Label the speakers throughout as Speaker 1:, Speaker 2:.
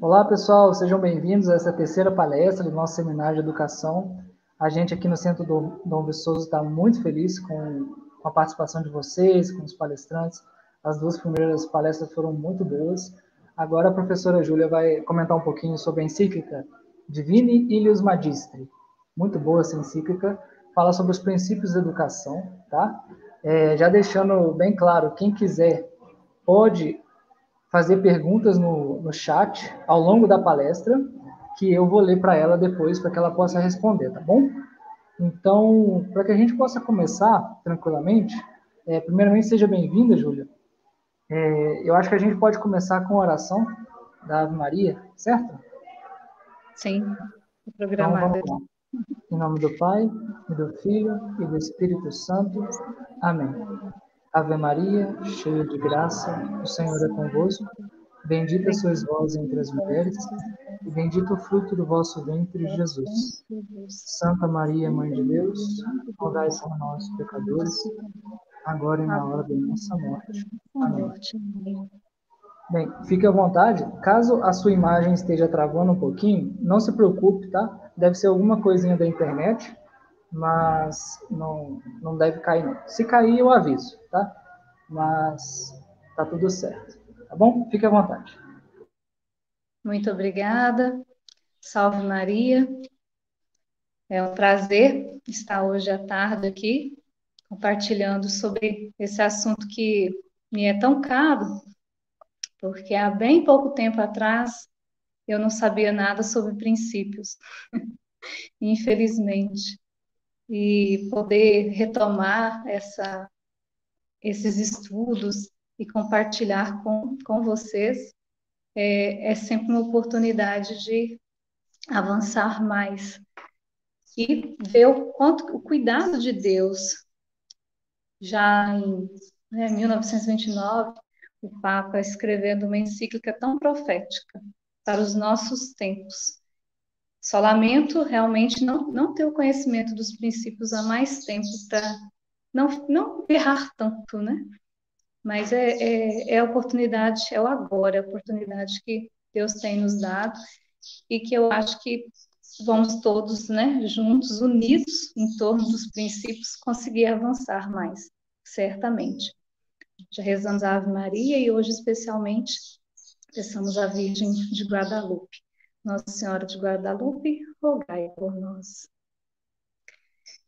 Speaker 1: Olá, pessoal, sejam bem-vindos a essa terceira palestra do nosso seminário de educação. A gente aqui no Centro do Dom Viçoso está muito feliz com, a participação de vocês, com os palestrantes. As duas primeiras palestras foram muito boas. Agora a professora Júlia vai comentar um pouquinho sobre a encíclica Divini Ilius Magistri. Muito boa essa encíclica. Fala sobre os princípios da educação, tá? É, já deixando bem claro, quem quiser pode fazer perguntas no, no chat ao longo da palestra, que eu vou ler para ela depois, para que ela possa responder, tá bom? Então, para que a gente possa começar tranquilamente, é, primeiramente, seja bem-vinda, Júlia. É, eu acho que a gente pode começar com a oração da Ave Maria, certo?
Speaker 2: Sim, programada.
Speaker 1: Então, em nome do Pai, e do Filho e do Espírito Santo. Amém. Ave Maria, cheia de graça, o Senhor é convosco. Bendita sois vós entre as mulheres, e bendito o fruto do vosso ventre, Jesus. Santa Maria, Mãe de Deus, rogai por nós, pecadores, agora e na hora da nossa morte. Amém. Bem, fique à vontade. Caso a sua imagem esteja travando um pouquinho, não se preocupe, tá? Deve ser alguma coisinha da internet mas não, não deve cair não. Se cair, eu aviso, tá? Mas tá tudo certo, tá bom? Fique à vontade.
Speaker 2: Muito obrigada. Salve Maria. É um prazer estar hoje à tarde aqui compartilhando sobre esse assunto que me é tão caro, porque há bem pouco tempo atrás eu não sabia nada sobre princípios. Infelizmente e poder retomar essa, esses estudos e compartilhar com, com vocês é, é sempre uma oportunidade de avançar mais e ver o quanto o cuidado de Deus já em né, 1929 o Papa escrevendo uma encíclica tão profética para os nossos tempos só lamento realmente não, não ter o conhecimento dos princípios há mais tempo para não, não errar tanto, né? Mas é, é, é a oportunidade, é o agora, é a oportunidade que Deus tem nos dado e que eu acho que vamos todos, né, juntos, unidos em torno dos princípios, conseguir avançar mais, certamente. Já rezamos a Ave Maria e hoje, especialmente, peçamos a Virgem de Guadalupe. Nossa Senhora de Guadalupe, rogai por nós.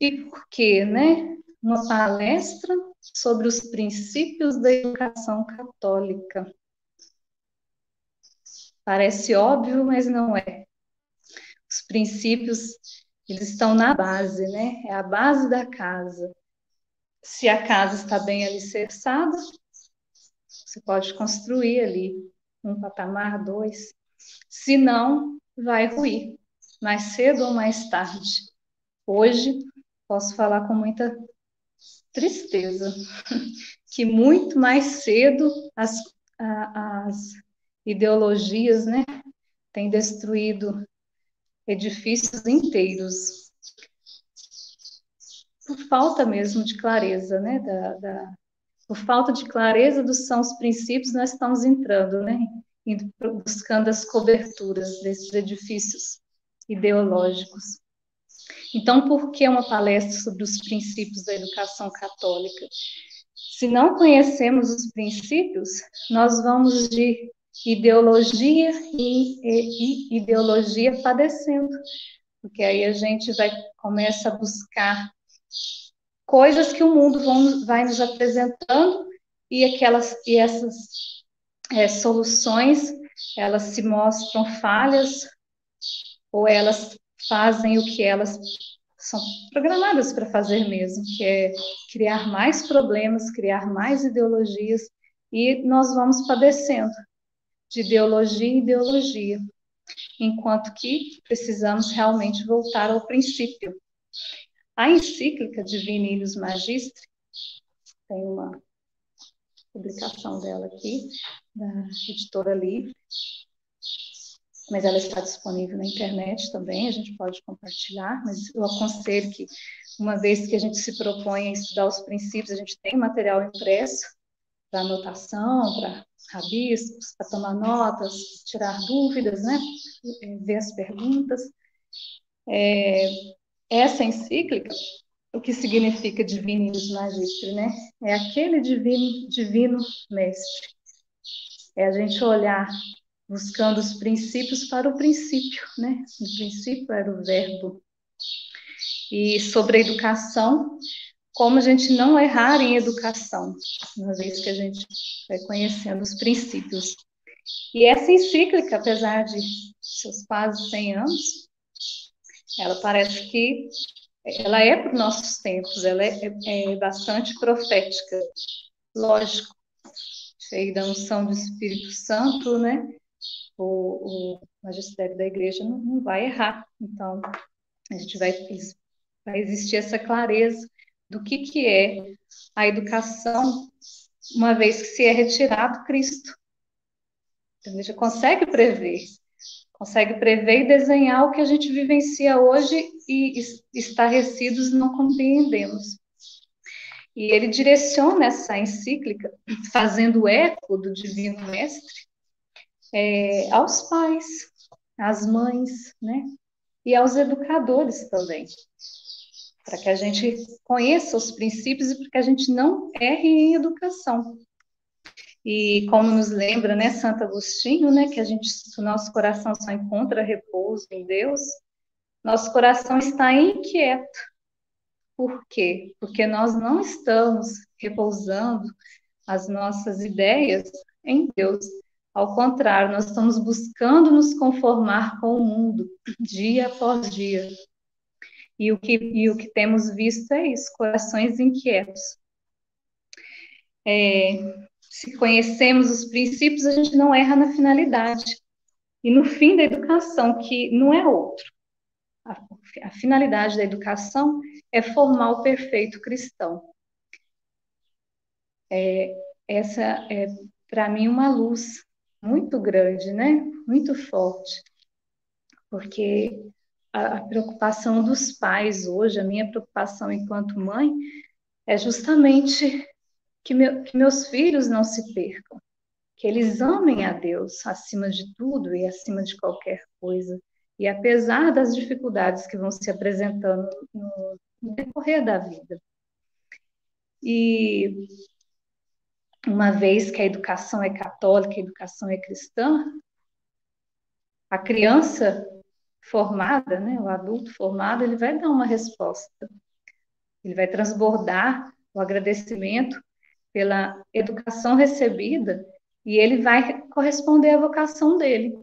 Speaker 2: E por quê, né? Uma palestra sobre os princípios da educação católica. Parece óbvio, mas não é. Os princípios, eles estão na base, né? É a base da casa. Se a casa está bem alicerçada, você pode construir ali um patamar, dois. Se não, vai ruir, mais cedo ou mais tarde. Hoje, posso falar com muita tristeza, que muito mais cedo as, as ideologias né, têm destruído edifícios inteiros por falta mesmo de clareza, né, da, da, por falta de clareza dos são os princípios, nós estamos entrando, né, indo buscando as coberturas desses edifícios ideológicos. Então, por que uma palestra sobre os princípios da educação católica? Se não conhecemos os princípios, nós vamos de ideologia e, e, ideologia padecendo, porque aí a gente vai começa a buscar coisas que o mundo vão, vai nos apresentando e aquelas e essas é, soluções, elas se mostram falhas ou elas fazem o que elas são programadas para fazer mesmo, que é criar mais problemas, criar mais ideologias, e nós vamos padecendo de ideologia em ideologia, enquanto que precisamos realmente voltar ao princípio. A encíclica Divini Magistri tem uma publicação dela aqui, da editora Livre, mas ela está disponível na internet também, a gente pode compartilhar, mas eu aconselho que, uma vez que a gente se propõe a estudar os princípios, a gente tem material impresso, para anotação, para rabiscos, para tomar notas, tirar dúvidas, né? ver as perguntas. É, essa encíclica, o que significa Divinis Magistre, né? É aquele divino, divino mestre. É a gente olhar buscando os princípios para o princípio, né? O princípio era o verbo. E sobre a educação, como a gente não errar em educação, uma vez que a gente vai conhecendo os princípios. E essa encíclica, apesar de seus quase 100 anos, ela parece que ela é para os nossos tempos, ela é, é bastante profética. Lógico, cheia da unção do Espírito Santo, né? O, o magistério da igreja não, não vai errar. Então, a gente vai, vai existir essa clareza do que, que é a educação, uma vez que se é retirado Cristo. Então, a gente consegue prever, consegue prever e desenhar o que a gente vivencia hoje e estarrecidos não compreendemos. E ele direciona essa encíclica, fazendo eco do Divino Mestre, é, aos pais, às mães, né? E aos educadores também para que a gente conheça os princípios e para que a gente não erre em educação. E como nos lembra, né, Santo Agostinho, né, que a gente, o nosso coração só encontra repouso em Deus, nosso coração está inquieto. Por quê? Porque nós não estamos repousando as nossas ideias em Deus. Ao contrário, nós estamos buscando nos conformar com o mundo, dia após dia. E o que, e o que temos visto é isso, corações inquietos. É, se conhecemos os princípios, a gente não erra na finalidade. E no fim da educação, que não é outro. A, a finalidade da educação é formar o perfeito cristão. É, essa é, para mim, uma luz muito grande, né? Muito forte. Porque a, preocupação dos pais hoje, a minha preocupação enquanto mãe, é justamente que, meu, que meus filhos não se percam, que eles amem a Deus acima de tudo e acima de qualquer coisa. E apesar das dificuldades que vão se apresentando no, decorrer da vida. E uma vez que a educação é católica, a educação é cristã, a criança formada, né, o adulto formado, ele vai dar uma resposta. Ele vai transbordar o agradecimento pela educação recebida e ele vai corresponder à vocação dele,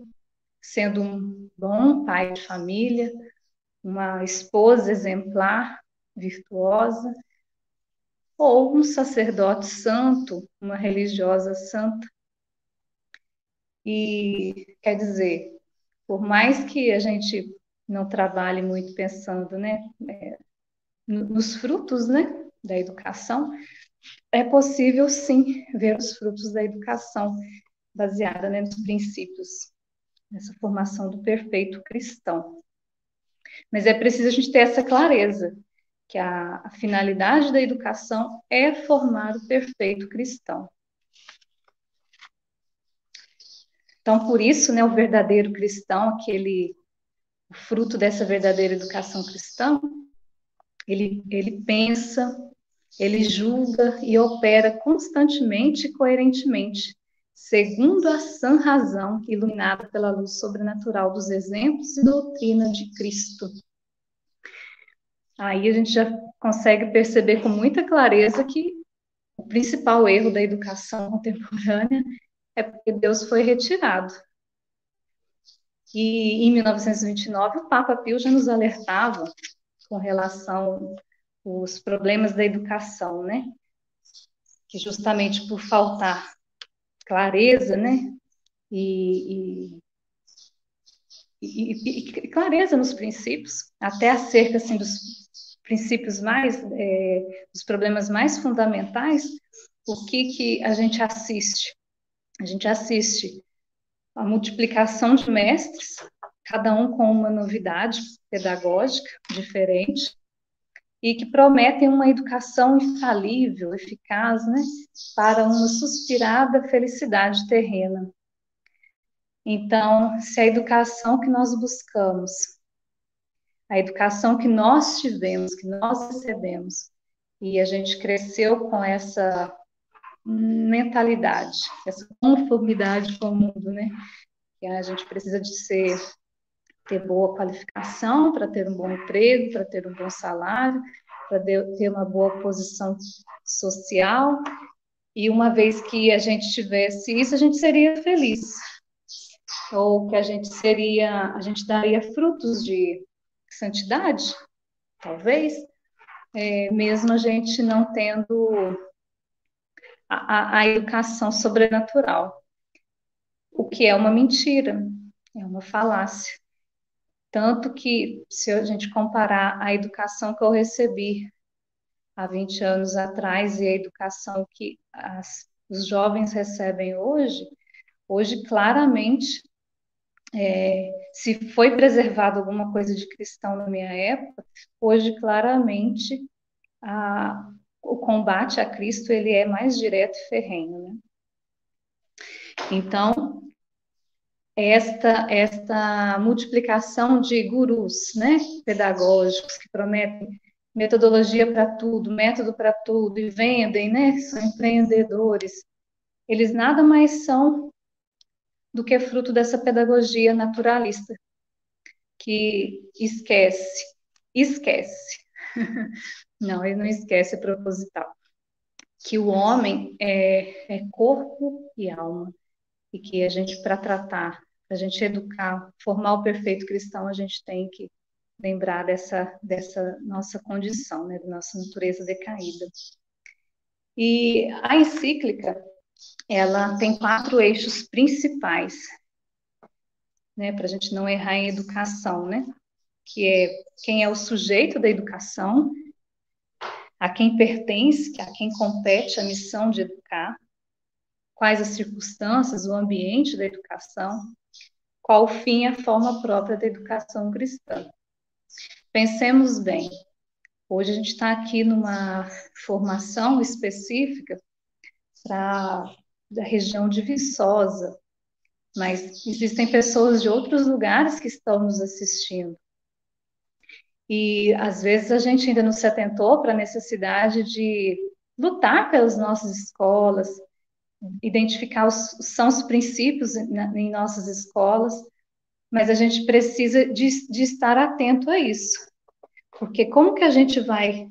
Speaker 2: sendo um bom pai de família, uma esposa exemplar, virtuosa, ou um sacerdote santo, uma religiosa santa. E quer dizer, por mais que a gente não trabalhe muito pensando né, é, nos frutos né, da educação, é possível sim ver os frutos da educação baseada né, nos princípios, nessa formação do perfeito cristão. Mas é preciso a gente ter essa clareza, que a, a finalidade da educação é formar o perfeito cristão. Então, por isso, né, o verdadeiro cristão, aquele o fruto dessa verdadeira educação cristã, ele, ele pensa, ele julga e opera constantemente e coerentemente, segundo a sã razão iluminada pela luz sobrenatural dos exemplos e doutrina de Cristo. Aí a gente já consegue perceber com muita clareza que o principal erro da educação contemporânea é porque Deus foi retirado. E em 1929 o Papa Pio já nos alertava com relação aos problemas da educação, né? Que justamente por faltar clareza, né? E, e, e, e clareza nos princípios, até acerca assim dos princípios mais, é, dos problemas mais fundamentais, o que que a gente assiste? A gente assiste a multiplicação de mestres, cada um com uma novidade pedagógica diferente, e que prometem uma educação infalível, eficaz, né, para uma suspirada felicidade terrena. Então, se a educação que nós buscamos, a educação que nós tivemos, que nós recebemos, e a gente cresceu com essa mentalidade, essa conformidade com o mundo, né? Que a gente precisa de ser ter boa qualificação para ter um bom emprego, para ter um bom salário, para ter uma boa posição social. E uma vez que a gente tivesse isso, a gente seria feliz. Ou que a gente seria, a gente daria frutos de santidade, talvez, é, mesmo a gente não tendo a, a educação sobrenatural, o que é uma mentira, é uma falácia. Tanto que, se a gente comparar a educação que eu recebi há 20 anos atrás e a educação que as, os jovens recebem hoje, hoje claramente, é, se foi preservado alguma coisa de cristão na minha época, hoje claramente a, o combate a Cristo ele é mais direto e ferrenho, né? Então, esta esta multiplicação de gurus, né, pedagógicos que prometem metodologia para tudo, método para tudo e vendem, né, são empreendedores. Eles nada mais são do que fruto dessa pedagogia naturalista que esquece, esquece Não, ele não esquece, é proposital. Que o homem é, é corpo e alma. E que a gente, para tratar, para a gente educar, formar o perfeito cristão, a gente tem que lembrar dessa, dessa nossa condição, né, da nossa natureza decaída. E a encíclica, ela tem quatro eixos principais, né, para a gente não errar em educação, né, que é quem é o sujeito da educação, a quem pertence, a quem compete a missão de educar, quais as circunstâncias, o ambiente da educação, qual o fim e a forma própria da educação cristã. Pensemos bem, hoje a gente está aqui numa formação específica para da região de Viçosa, mas existem pessoas de outros lugares que estão nos assistindo. E às vezes a gente ainda não se atentou para a necessidade de lutar pelas nossas escolas, identificar os são os princípios em nossas escolas, mas a gente precisa de, de estar atento a isso, porque como que a gente vai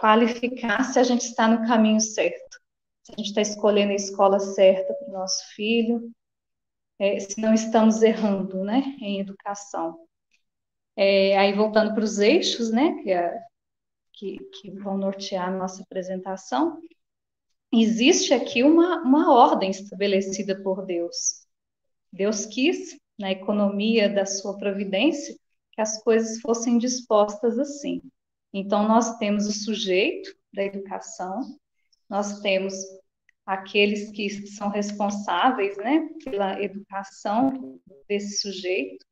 Speaker 2: qualificar se a gente está no caminho certo? Se a gente está escolhendo a escola certa para o nosso filho, é, se não estamos errando, né, em educação. É, aí, voltando para os eixos, né, que, é, que, que, vão nortear a nossa apresentação, existe aqui uma, uma ordem estabelecida por Deus. Deus quis, na economia da sua providência, que as coisas fossem dispostas assim. Então, nós temos o sujeito da educação, nós temos aqueles que são responsáveis né, pela educação desse sujeito,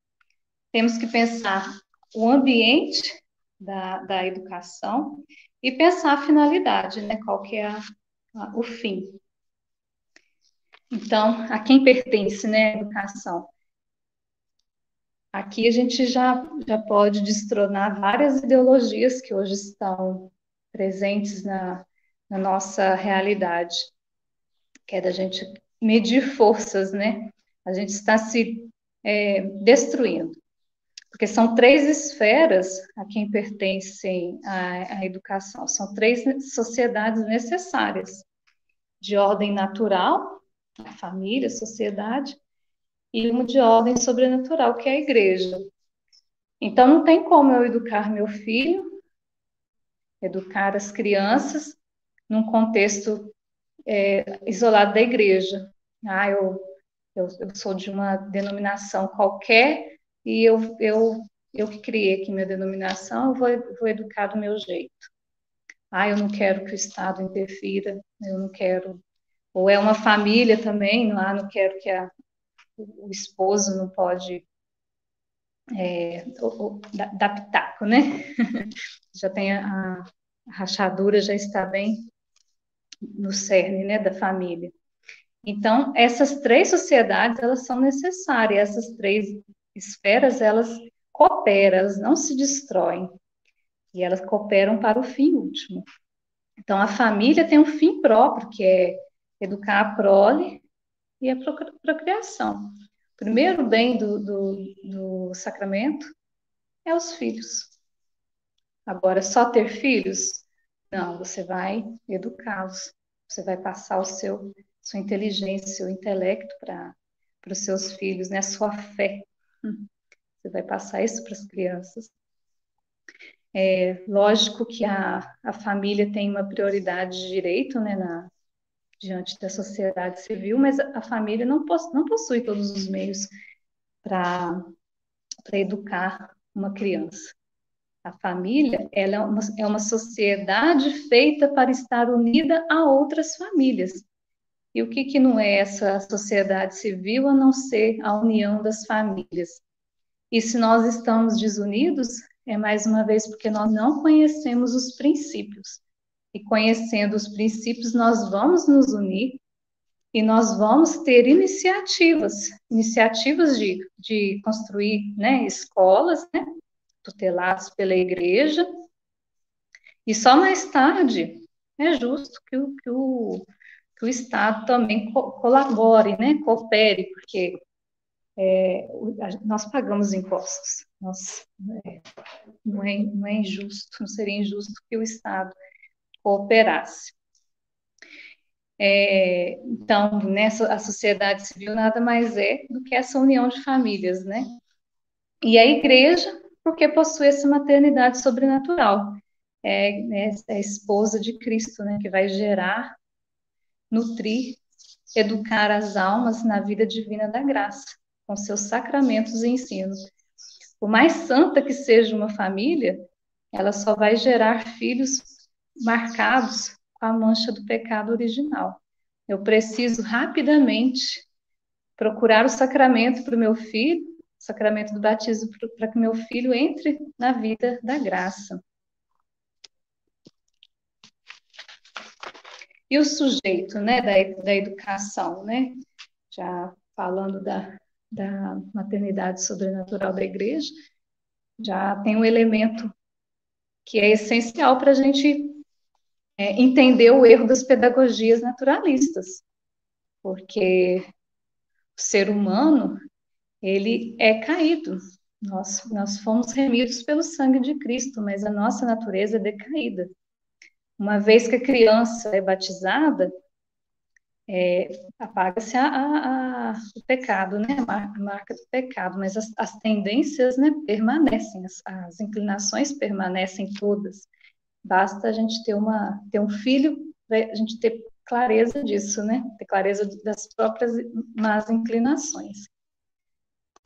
Speaker 2: temos que pensar o ambiente da, da educação e pensar a finalidade, né? Qual que é a, o fim. Então, a quem pertence, né, a educação? Aqui a gente já, já pode destronar várias ideologias que hoje estão presentes na, na nossa realidade, que é da gente medir forças, né? A gente está se é, destruindo porque são três esferas a quem pertencem a, a educação, são três sociedades necessárias, de ordem natural, a família, a sociedade, e uma de ordem sobrenatural, que é a igreja. Então, não tem como eu educar meu filho, educar as crianças, num contexto é, isolado da igreja. Ah, eu, eu, eu sou de uma denominação qualquer, e eu, eu, eu que criei aqui minha denominação, eu vou, vou educar do meu jeito. Ah, eu não quero que o Estado interfira, eu não quero. Ou é uma família também, ah, não quero que a, o esposo não pode é, da pitaco, né? já tem a, a, rachadura, já está bem no cerne, né, da família. Então, essas três sociedades, elas são necessárias, essas três esferas, elas cooperam, elas não se destroem, e elas cooperam para o fim último. Então, a família tem um fim próprio, que é educar a prole e a procriação. O primeiro bem do, do, do sacramento é os filhos. Agora, só ter filhos? Não, você vai educá-los, você vai passar o seu sua inteligência, seu intelecto para os seus filhos, né? Sua fé. Você vai passar isso para as crianças. É lógico que a, a família tem uma prioridade de direito, né, na, diante da sociedade civil, mas a família não, poss não possui todos os meios para educar uma criança. A família ela é, uma, é uma sociedade feita para estar unida a outras famílias. E o que, que não é essa sociedade civil a não ser a união das famílias? E se nós estamos desunidos, é mais uma vez porque nós não conhecemos os princípios e conhecendo os princípios, nós vamos nos unir e nós vamos ter iniciativas, iniciativas de, de construir né, escolas, né, tuteladas pela igreja, e só mais tarde é justo que o, que o, que o Estado também co colabore, né, coopere, porque é, nós pagamos impostos, nós, é, não, é, não é injusto, não seria injusto que o Estado cooperasse. É, então, nessa a sociedade civil nada mais é do que essa união de famílias, né? E a igreja, porque possui essa maternidade sobrenatural, é, é, é a esposa de Cristo, né? Que vai gerar, nutrir, educar as almas na vida divina da graça, com seus sacramentos e ensinos. Por mais santa que seja uma família, ela só vai gerar filhos marcados com a mancha do pecado original. Eu preciso rapidamente procurar o sacramento para o meu filho, o sacramento do batismo para que meu filho entre na vida da graça. E o sujeito, né, da, da educação, né, já falando da, da maternidade sobrenatural da igreja, já tem um elemento que é essencial para a gente é, entender o erro das pedagogias naturalistas, porque o ser humano ele é caído. Nós, nós fomos remidos pelo sangue de Cristo, mas a nossa natureza é decaída. Uma vez que a criança é batizada, é, apaga-se o pecado, né, a marca do pecado, mas as, as tendências né, permanecem, as, as inclinações permanecem todas. Basta a gente ter, uma, ter um filho, a gente ter clareza disso, né? Ter clareza das próprias más inclinações.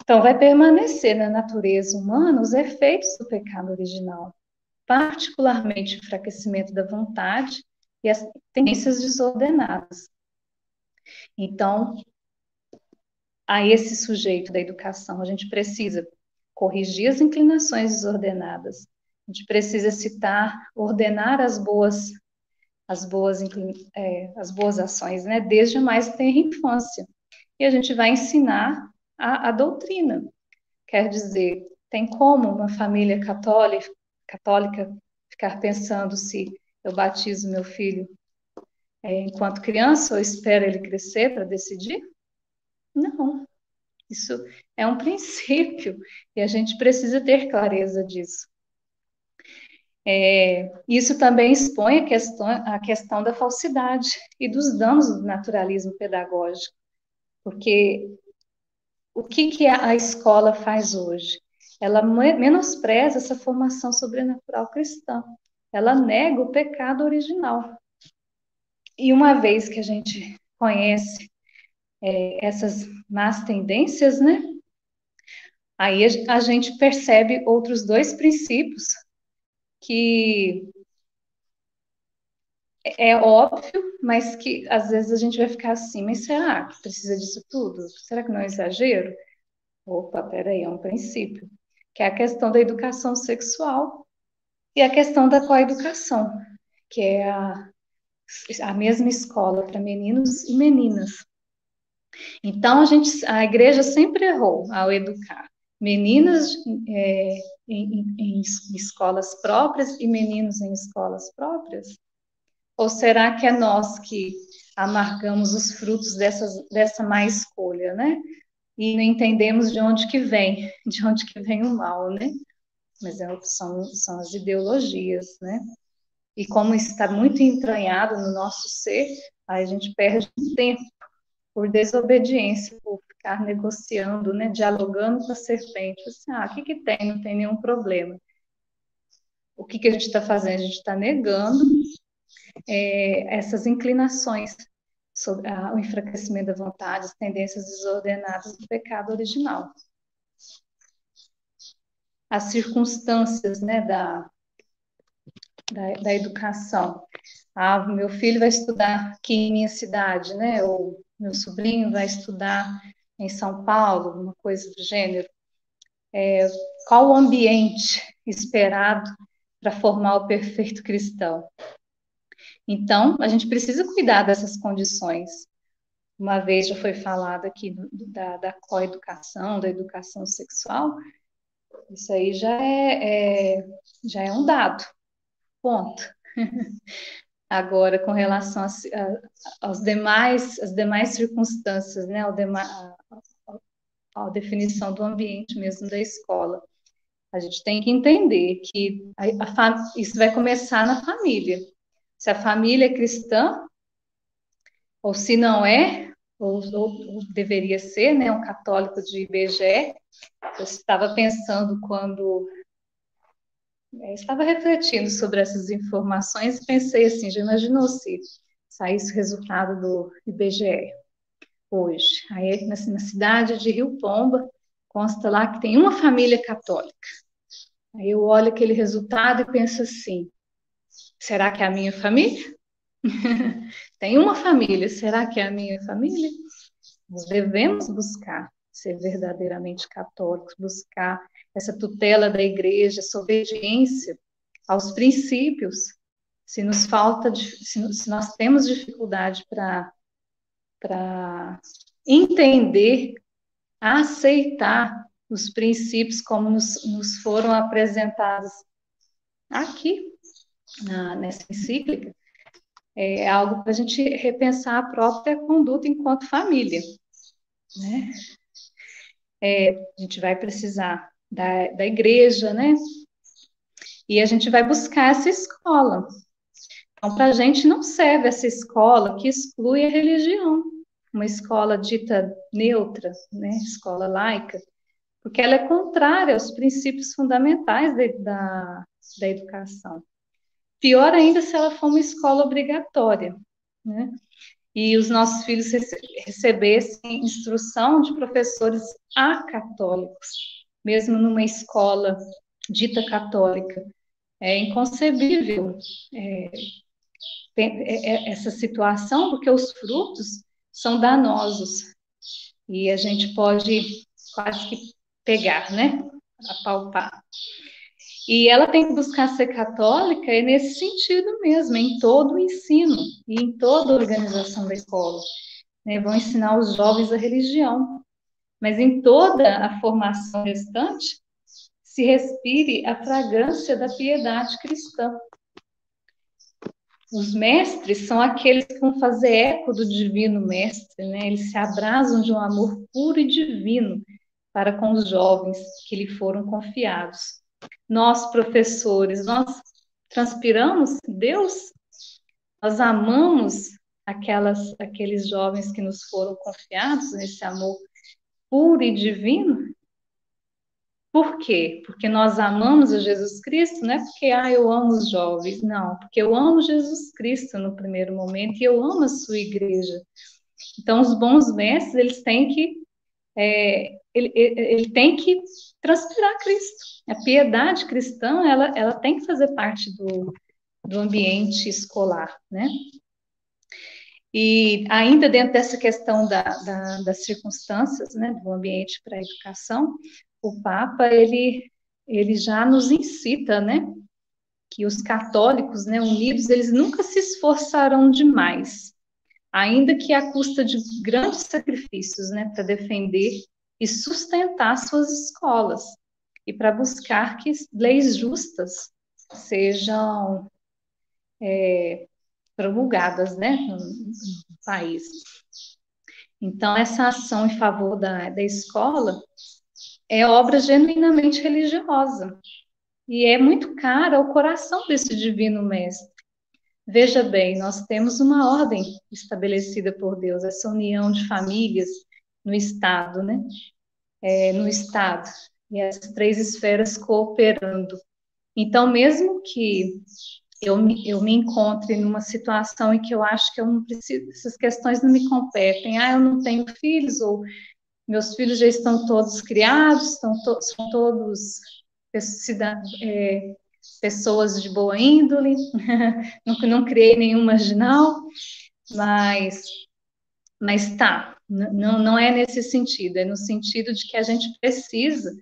Speaker 2: Então, vai permanecer na natureza humana os efeitos do pecado original, particularmente o enfraquecimento da vontade e as tendências desordenadas. Então, a esse sujeito da educação, a gente precisa corrigir as inclinações desordenadas, a gente precisa citar, ordenar as boas, as boas, é, as boas ações, né? Desde a mais tenra infância. E a gente vai ensinar a, a doutrina. Quer dizer, tem como uma família católica, católica ficar pensando se eu batizo meu filho é, enquanto criança ou espero ele crescer para decidir? Não. Isso é um princípio e a gente precisa ter clareza disso. É, isso também expõe a questão, a questão da falsidade e dos danos do naturalismo pedagógico, porque o que, que a escola faz hoje? Ela menospreza essa formação sobrenatural cristã, ela nega o pecado original. E uma vez que a gente conhece é, essas más tendências, né? Aí a gente percebe outros dois princípios que é óbvio, mas que às vezes a gente vai ficar assim, mas será que precisa disso tudo? Será que não é exagero? Opa, peraí, é um princípio. Que é a questão da educação sexual e a questão da coeducação, que é a, a mesma escola para meninos e meninas. Então, a, gente, a igreja sempre errou ao educar meninas é, em, em, em escolas próprias e meninos em escolas próprias? Ou será que é nós que amargamos os frutos dessas, dessa má escolha, né? E não entendemos de onde que vem, de onde que vem o mal, né? Mas é, são, são as ideologias, né? E como está muito entranhado no nosso ser, aí a gente perde tempo por desobediência, por ficar negociando, né, dialogando com a serpente. Assim, ah, o que, que tem? Não tem nenhum problema. O que, que a gente está fazendo? A gente está negando é, essas inclinações sobre a, o enfraquecimento da vontade, as tendências desordenadas do pecado original. As circunstâncias né, da, da, da educação. Ah, meu filho vai estudar aqui em minha cidade, né? Ou meu sobrinho vai estudar em São Paulo, uma coisa do gênero. É, qual o ambiente esperado para formar o perfeito cristão? Então, a gente precisa cuidar dessas condições. Uma vez já foi falado aqui da, da coeducação, da educação sexual, isso aí já é, é já é um dado, ponto. Agora, com relação a, a, aos demais, as demais circunstâncias, né, ao dema, a, a, definição do ambiente mesmo da escola, a gente tem que entender que isso vai começar na família. Se a família é cristã, ou se não é, ou, ou, deveria ser, né, um católico de IBGE, eu estava pensando quando eu estava refletindo sobre essas informações e pensei assim, já imaginou se saísse o resultado do IBGE hoje? Aí na, na cidade de Rio Pomba consta lá que tem uma família católica. Aí eu olho aquele resultado e penso assim, será que é a minha família? tem uma família, será que é a minha família? Nós devemos buscar ser verdadeiramente católicos, buscar essa tutela da igreja, essa obediência aos princípios. Se nos falta, se, nós temos dificuldade para para entender, aceitar os princípios como nos, nos foram apresentados aqui na, nessa encíclica, é algo para a gente repensar a própria conduta enquanto família. Né? É, a gente vai precisar da, da igreja, né? E a gente vai buscar essa escola. Então, para a gente não serve essa escola que exclui a religião, uma escola dita neutra, né? Escola laica, porque ela é contrária aos princípios fundamentais de, da, da educação. Pior ainda se ela for uma escola obrigatória, né? E os nossos filhos recebessem instrução de professores acatólicos mesmo numa escola dita católica. É inconcebível é, é, é, essa situação, porque os frutos são danosos e a gente pode quase que pegar, né? Apalpar. E ela tem que buscar ser católica e nesse sentido mesmo, em todo o ensino e em toda a organização da escola. Né? Vão ensinar os jovens a religião, mas em toda a formação restante se respire a fragrância da piedade cristã. Os mestres são aqueles que vão fazer eco do divino mestre, né? Eles se abrasam de um amor puro e divino para com os jovens que lhe foram confiados. Nós, professores, nós transpiramos Deus, nós amamos aquelas, aqueles jovens que nos foram confiados nesse amor puro e divino. Por quê? Porque nós amamos a Jesus Cristo, não é porque ah, eu amo os jovens, não, porque eu amo Jesus Cristo no primeiro momento e eu amo a sua igreja. Então, os bons mestres, eles têm que é, ele, ele, tem que transpirar Cristo. A piedade cristã, ela, ela tem que fazer parte do, do ambiente escolar, né? E ainda dentro dessa questão da, da, das circunstâncias, né, do ambiente para a educação, o Papa ele ele já nos incita, né, que os católicos, né, unidos, eles nunca se esforçarão demais, ainda que à custa de grandes sacrifícios, né, para defender e sustentar suas escolas e para buscar que leis justas sejam é, promulgadas, né, no, no país. Então, essa ação em favor da, da escola é obra genuinamente religiosa e é muito cara ao coração desse divino mestre. Veja bem, nós temos uma ordem estabelecida por Deus, essa união de famílias no Estado, né? É, no Estado, e as três esferas cooperando. Então, mesmo que eu me, eu me encontre numa situação em que eu acho que eu não preciso, essas questões não me competem, ah, eu não tenho filhos, ou meus filhos já estão todos criados, estão to são todos é, pessoas de boa índole, não, não criei nenhum marginal, mas, mas tá, não, não é nesse sentido, é no sentido de que a gente precisa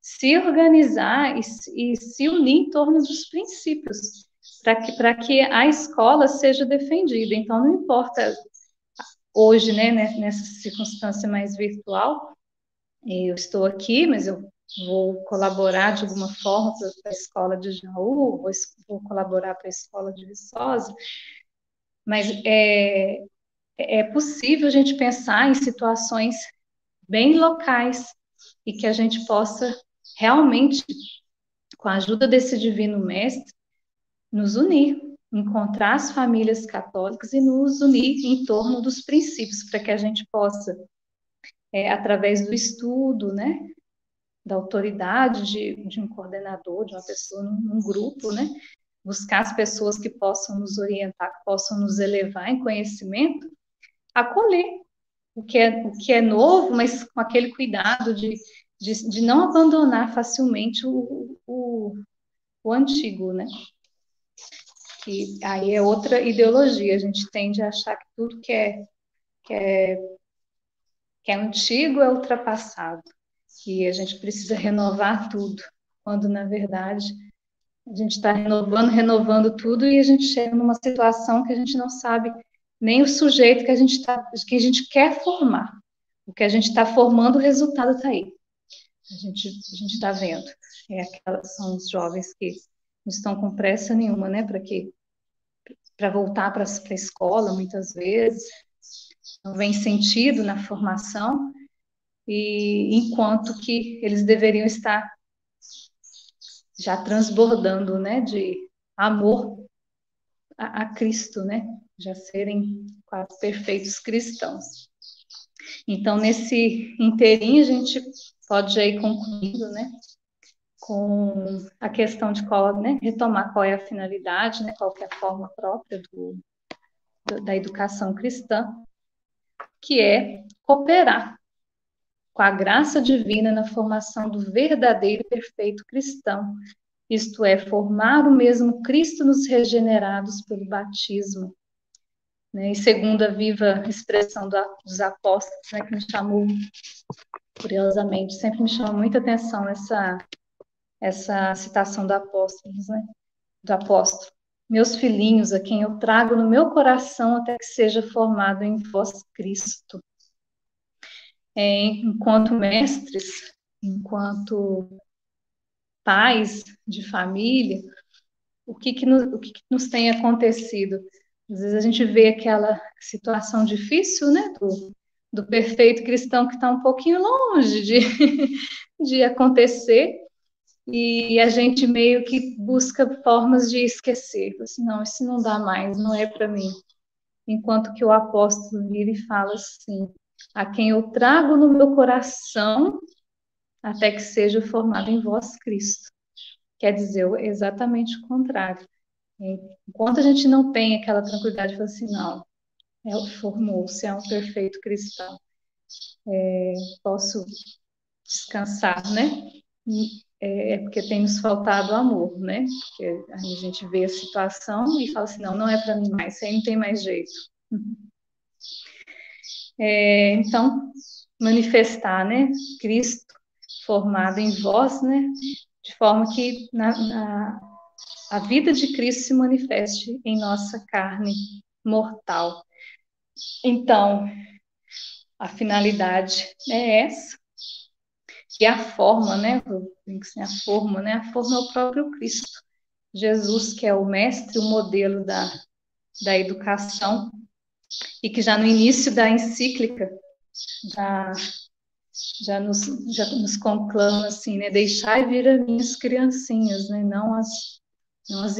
Speaker 2: se organizar e, e se unir em torno dos princípios, para que, que a escola seja defendida. Então, não importa hoje, né, nessa circunstância mais virtual, eu estou aqui, mas eu vou colaborar de alguma forma para a escola de Jaú, vou, vou colaborar para a escola de Viçosa, mas é, é possível a gente pensar em situações bem locais e que a gente possa realmente, com a ajuda desse divino mestre, nos unir, encontrar as famílias católicas e nos unir em torno dos princípios, para que a gente possa, é, através do estudo, né, da autoridade de, de, um coordenador, de uma pessoa num, num grupo, né, buscar as pessoas que possam nos orientar, que possam nos elevar em conhecimento, acolher. O que é, o que é novo, mas com aquele cuidado de de, de não abandonar facilmente o, o, o antigo, né? Que aí é outra ideologia, a gente tende a achar que tudo que é, que é, que é antigo é ultrapassado, que a gente precisa renovar tudo, quando na verdade a gente está renovando, renovando tudo e a gente chega numa situação que a gente não sabe nem o sujeito que a gente tá, que a gente quer formar. O que a gente está formando, o resultado está aí a gente a está vendo. É aquelas, são os jovens que não estão com pressa nenhuma, né, para que para voltar para a escola muitas vezes, não vem sentido na formação e enquanto que eles deveriam estar já transbordando, né, de amor a, a Cristo, né, já serem quase perfeitos cristãos. Então, nesse inteirinho, a gente pode já ir concluindo, né? Com a questão de qual, né? Retomar qual é a finalidade, né? Qual é a forma própria do, do, da educação cristã, que é cooperar com a graça divina na formação do verdadeiro e perfeito cristão, isto é, formar o mesmo Cristo nos regenerados pelo batismo. Né? E segundo a viva expressão dos apóstolos, né, que me chamou curiosamente, sempre me chama muita atenção essa, essa citação do apóstolo, né? do apóstolo. Meus filhinhos, a quem eu trago no meu coração até que seja formado em vós Cristo. É, enquanto mestres, enquanto pais de família, o que, que, nos, o que, que nos tem acontecido? Às vezes a gente vê aquela situação difícil, né, do, do perfeito cristão que está um pouquinho longe de, de acontecer, e a gente meio que busca formas de esquecer. Assim, não, isso não dá mais, não é para mim. Enquanto que o apóstolo vira e fala assim: a quem eu trago no meu coração, até que seja formado em vós Cristo. Quer dizer exatamente o contrário. Enquanto a gente não tem aquela tranquilidade, fala assim, não, é, formou-se, é um perfeito cristão. É, posso descansar, né? É, é, porque tem nos faltado amor, né? Porque a gente vê a situação e fala assim, não, não é para mim mais, isso aí não tem mais jeito. É, então, manifestar, né? Cristo formado em vós, né? de forma que na, na, a vida de Cristo se manifeste em nossa carne mortal. Então, a finalidade é essa. E a forma, né? A forma, né? A forma é o próprio Cristo. Jesus, que é o mestre, o modelo da, da educação, e que já no início da encíclica já, já, nos, já nos conclama assim, né? Deixai vir as minhas criancinhas, né? Não as, não as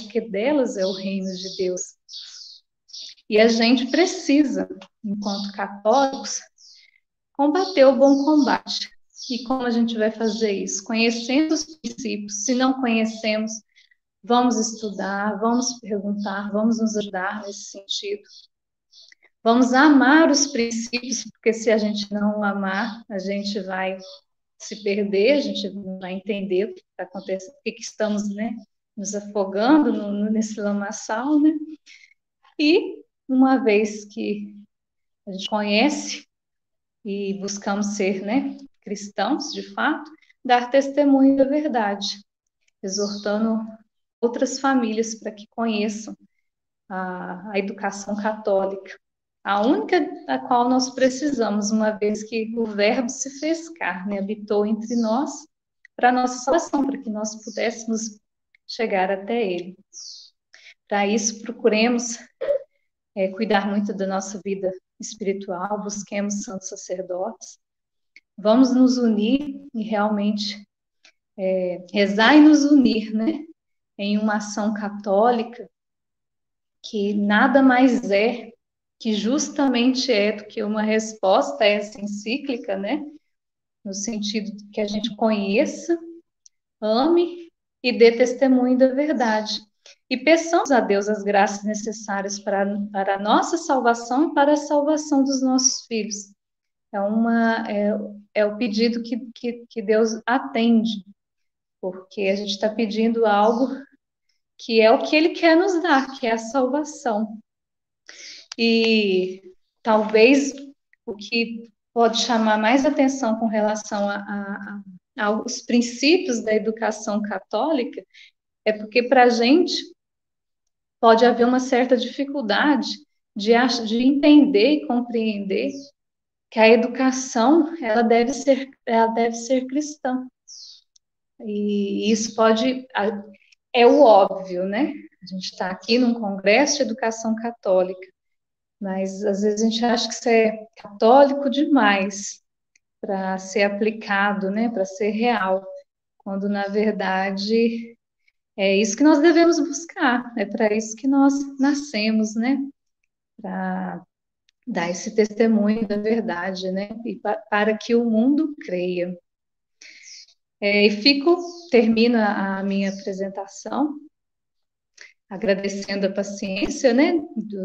Speaker 2: porque delas é o reino de Deus. E a gente precisa, enquanto católicos, combater o bom combate. E como a gente vai fazer isso? Conhecendo os princípios. Se não conhecemos, vamos estudar, vamos perguntar, vamos nos ajudar nesse sentido. Vamos amar os princípios, porque se a gente não amar, a gente vai se perder, a gente não vai entender o que está acontecendo, por que estamos né, nos afogando no, nesse lamaçal, né? E uma vez que a gente conhece e buscamos ser né, cristãos, de fato, dar testemunho da verdade, exortando outras famílias para que conheçam a, a educação católica, a única a qual nós precisamos, uma vez que o Verbo se fez carne, habitou entre nós, para nossa salvação, para que nós pudéssemos chegar até Ele. Para isso, procuremos é, cuidar muito da nossa vida espiritual, busquemos santos sacerdotes, vamos nos unir e realmente é, rezar e nos unir, né, em uma ação católica que nada mais é que justamente é do que uma resposta a essa encíclica, né, no sentido que a gente conheça, ame e dê testemunho da verdade. E peçamos a Deus as graças necessárias para, para a nossa salvação e para a salvação dos nossos filhos. É, uma, é, é o pedido que, que, que Deus atende, porque a gente está pedindo algo que é o que Ele quer nos dar, que é a salvação. E talvez o que pode chamar mais atenção com relação a, a, a aos princípios da educação católica é porque para a gente pode haver uma certa dificuldade de, de entender e compreender que a educação ela deve ser ela deve ser cristã. E isso pode é o óbvio né? A gente está aqui num congresso de educação católica mas às vezes a gente acha que isso é católico demais para ser aplicado né para ser real quando na verdade é isso que nós devemos buscar, é para isso que nós nascemos, né? Para dar esse testemunho da verdade, né? E para que o mundo creia. É, e fico, termino a minha apresentação agradecendo a paciência, né,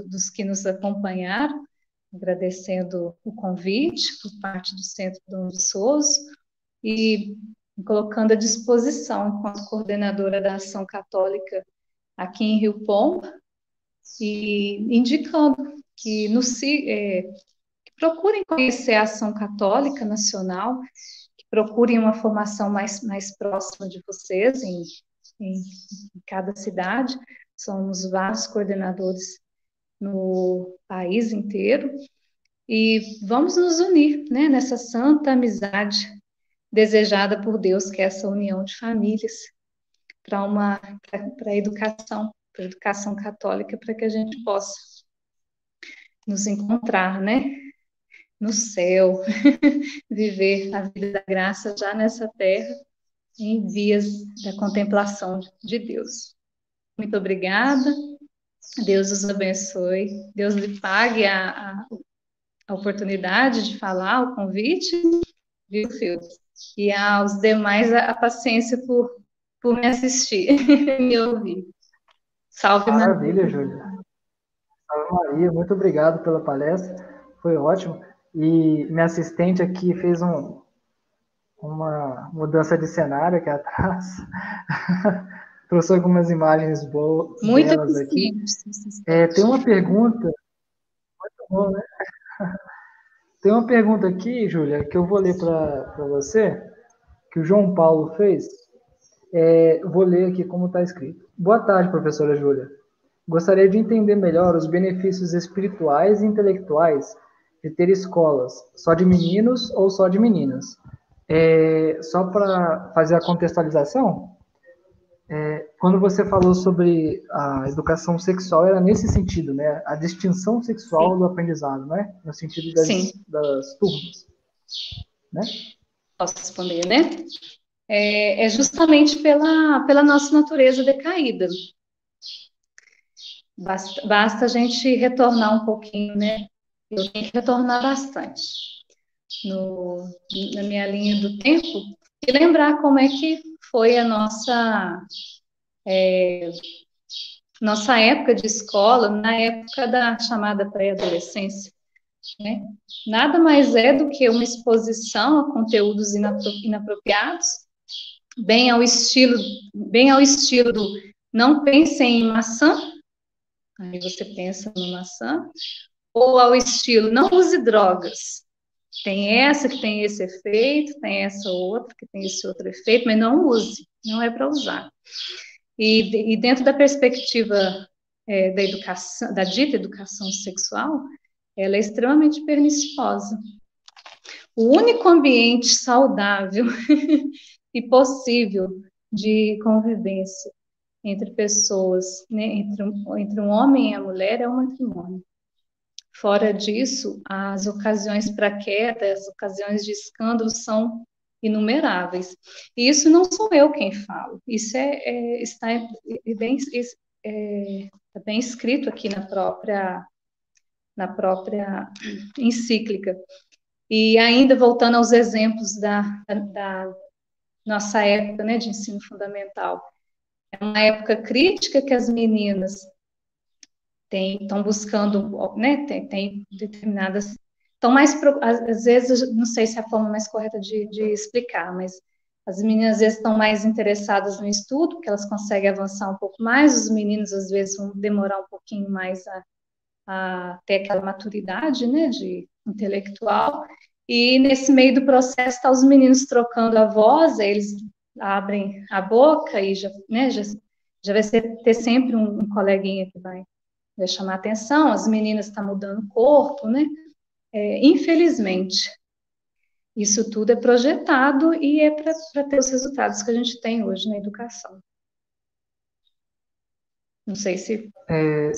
Speaker 2: dos que nos acompanharam, agradecendo o convite por parte do Centro Dom Viçoso e colocando à disposição, enquanto coordenadora da Ação Católica aqui em Rio Pombo, e indicando que, nos, é, que procurem conhecer a Ação Católica Nacional, que procurem uma formação mais, mais próxima de vocês em, em, em cada cidade. Somos vários coordenadores no país inteiro e vamos nos unir né, nessa santa amizade desejada por Deus, que é essa união de famílias para uma para a educação, para a educação católica, para que a gente possa nos encontrar, né? No céu, viver a vida da graça já nessa terra, em vias da contemplação de Deus. Muito obrigada. Deus os abençoe. Deus lhe pague a, a, a oportunidade de falar, o convite. Viu, Filhos? e aos demais a, a paciência por, por me assistir, me ouvir. Salve,
Speaker 1: Maravilha, Maria. Júlia. Salve, Maria. Muito obrigado pela palestra. Foi ótimo. E minha assistente aqui fez um, uma mudança de cenário aqui atrás. Trouxe algumas imagens boas
Speaker 2: Muito belas aqui.
Speaker 1: É, tem uma pergunta. Muito bom, né? Tem uma pergunta aqui, Júlia, que eu vou ler para você, que o João Paulo fez. É, vou ler aqui como está escrito. Boa tarde, professora Júlia. Gostaria de entender melhor os benefícios espirituais e intelectuais de ter escolas só de meninos ou só de meninas. É, só para fazer a contextualização, é, quando você falou sobre a educação sexual, era nesse sentido, né? A distinção sexual Sim. do aprendizado, né? No sentido das, das turmas, né?
Speaker 2: Posso responder, né? É, é justamente pela, pela nossa natureza decaída. Basta, basta a gente retornar um pouquinho, né? Eu tenho que retornar bastante no, na minha linha do tempo e lembrar como é que foi a nossa é, nossa época de escola, na época da chamada pré-adolescência. Né? Nada mais é do que uma exposição a conteúdos inapropriados, bem ao estilo, bem ao estilo do não pensem em maçã, aí você pensa no maçã, ou ao estilo não use drogas. Tem essa que tem esse efeito, tem essa outra que tem esse outro efeito, mas não use, não é para usar. E, e, dentro da perspectiva é, da educação, da dita educação sexual, ela é extremamente perniciosa. O único ambiente saudável e possível de convivência entre pessoas, né, entre, entre um homem e a mulher, é o matrimônio. Fora disso, as ocasiões para queda, as ocasiões de escândalo são inumeráveis. E isso não sou eu quem falo, isso é, é está bem, é, é bem escrito aqui na própria, na própria encíclica. E ainda voltando aos exemplos da, da nossa época né, de ensino fundamental, é uma época crítica que as meninas estão buscando, né, tem, tem determinadas estão mais, às vezes, não sei se é a forma mais correta de, de explicar, mas as meninas às vezes estão mais interessadas no estudo, porque elas conseguem avançar um pouco mais, os meninos às vezes vão demorar um pouquinho mais a, a ter aquela maturidade, né, de intelectual, e nesse meio do processo tá os meninos trocando a voz, eles abrem a boca e já, né, já, já vai ser, ter sempre um, um coleguinha que vai, vai chamar atenção, as meninas estão tá mudando o corpo, né, é, infelizmente, isso tudo é projetado e é para ter os resultados que a gente tem hoje na educação. Não sei se.
Speaker 1: É,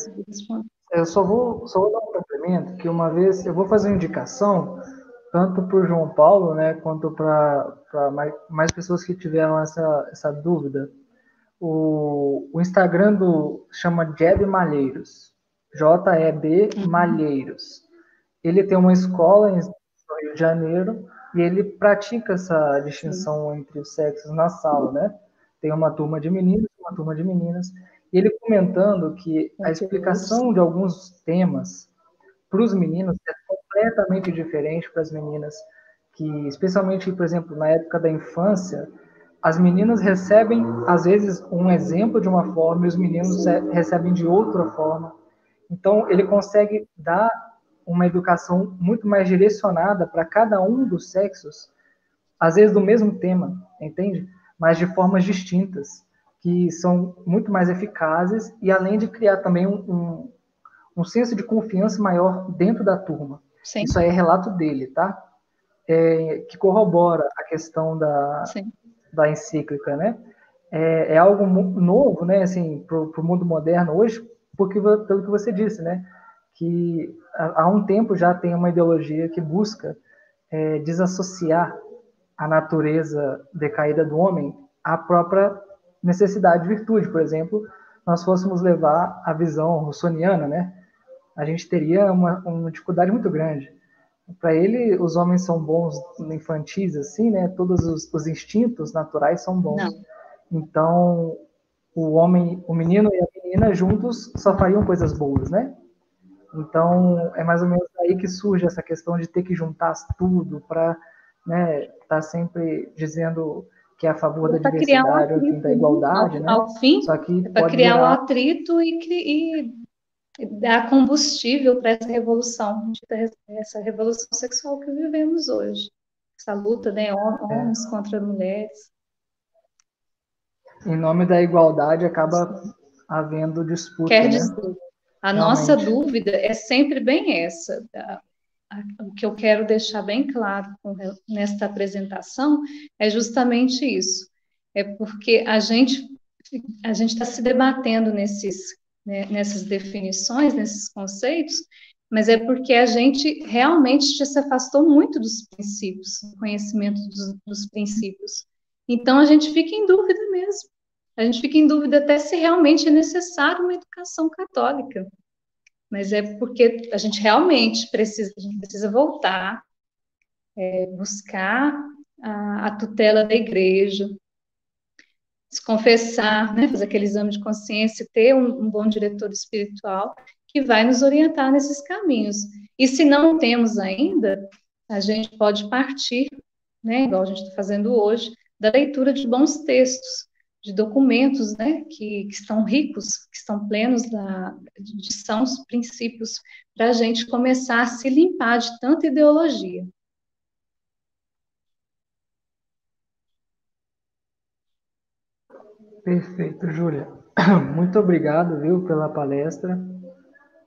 Speaker 1: eu só vou, só vou dar um complemento, que uma vez eu vou fazer uma indicação, tanto para o João Paulo, né, quanto para mais, mais pessoas que tiveram essa, essa dúvida. O, o Instagram do chama Jeb Malheiros. J-E-B uhum. Malheiros ele tem uma escola no Rio de Janeiro e ele pratica essa distinção entre os sexos na sala, né? Tem uma turma de meninos, uma turma de meninas, e ele comentando que a explicação de alguns temas para os meninos é completamente diferente para as meninas, que especialmente, por exemplo, na época da infância, as meninas recebem às vezes um exemplo de uma forma e os meninos recebem de outra forma. Então ele consegue dar uma educação muito mais direcionada para cada um dos sexos, às vezes do mesmo tema, entende? Mas de formas distintas, que são muito mais eficazes e além de criar também um, um, um senso de confiança maior dentro da turma. Sim. Isso aí é relato dele, tá? É, que corrobora a questão da, da encíclica, né? É, é algo novo, né, assim, para o mundo moderno hoje, porque pelo que você disse, né? que há um tempo já tem uma ideologia que busca é, desassociar a natureza decaída do homem à própria necessidade de virtude. Por exemplo, nós fôssemos levar a visão russoniana, né? A gente teria uma, uma dificuldade muito grande. Para ele, os homens são bons infantis, assim, né? Todos os, os instintos naturais são bons. Não. Então, o homem, o menino e a menina juntos só fariam coisas boas, né? Então, é mais ou menos aí que surge essa questão de ter que juntar tudo para né, estar tá sempre dizendo que é a favor da diversidade, um atrito, da igualdade,
Speaker 2: ao,
Speaker 1: né?
Speaker 2: Ao fim, é para criar um atrito e, e, dar combustível para essa revolução, essa revolução sexual que vivemos hoje. Essa luta, né, homens é. contra mulheres.
Speaker 1: em nome da igualdade acaba havendo disputa.
Speaker 2: Quer né? dizer, a Realmente. nossa dúvida é sempre bem essa. O que eu quero deixar bem claro nesta apresentação é justamente isso. É porque a gente a gente está se debatendo nesses, né, nessas definições, nesses conceitos, mas é porque a gente realmente já se afastou muito dos princípios, do conhecimento dos, dos princípios. Então a gente fica em dúvida mesmo. A gente fica em dúvida até se realmente é necessário uma educação católica. Mas é porque a gente realmente precisa, a gente precisa voltar, é, buscar a, a tutela da igreja, se confessar, né, fazer aquele exame de consciência, ter um, um, bom diretor espiritual que vai nos orientar nesses caminhos. E se não temos ainda, a gente pode partir, né, igual a gente está fazendo hoje, da leitura de bons textos, de documentos, né, que, que estão ricos, que estão plenos da, de sãos princípios, para a gente começar a se limpar de tanta ideologia.
Speaker 1: Perfeito, Júlia. Muito obrigado, viu, pela palestra.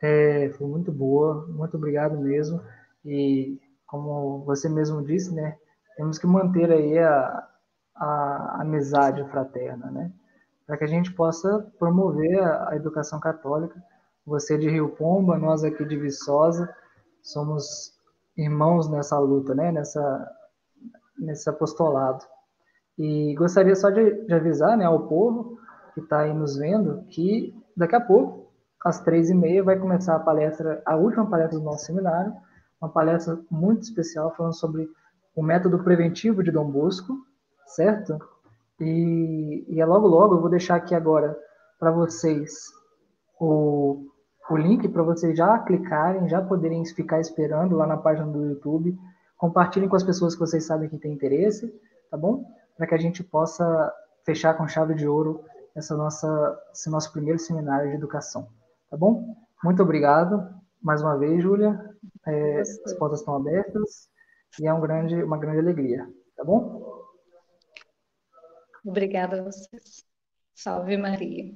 Speaker 1: É, foi muito boa, muito obrigado mesmo. E como você mesmo disse, né, temos que manter aí a, a amizade fraterna, né, para que a gente possa promover a, a educação católica. Você de Rio Pomba, nós aqui de Viçosa, somos irmãos nessa luta, né, nessa nesse apostolado. E gostaria só de, de avisar né, ao povo que está aí nos vendo que daqui a pouco, às três e meia, vai começar a palestra, a última palestra do nosso seminário, uma palestra muito especial falando sobre o método preventivo de Dom Bosco, certo? E, e é logo logo, eu vou deixar aqui agora para vocês o, o link para vocês já clicarem, já poderem ficar esperando lá na página do YouTube. Compartilhem com as pessoas que vocês sabem que têm interesse, tá bom? Para que a gente possa fechar com chave de ouro essa nossa, esse nosso primeiro seminário de educação. Tá bom? Muito obrigado mais uma vez, Júlia. É, as portas estão abertas e é um grande, uma grande alegria. Tá bom?
Speaker 2: Obrigada a vocês. Salve Maria.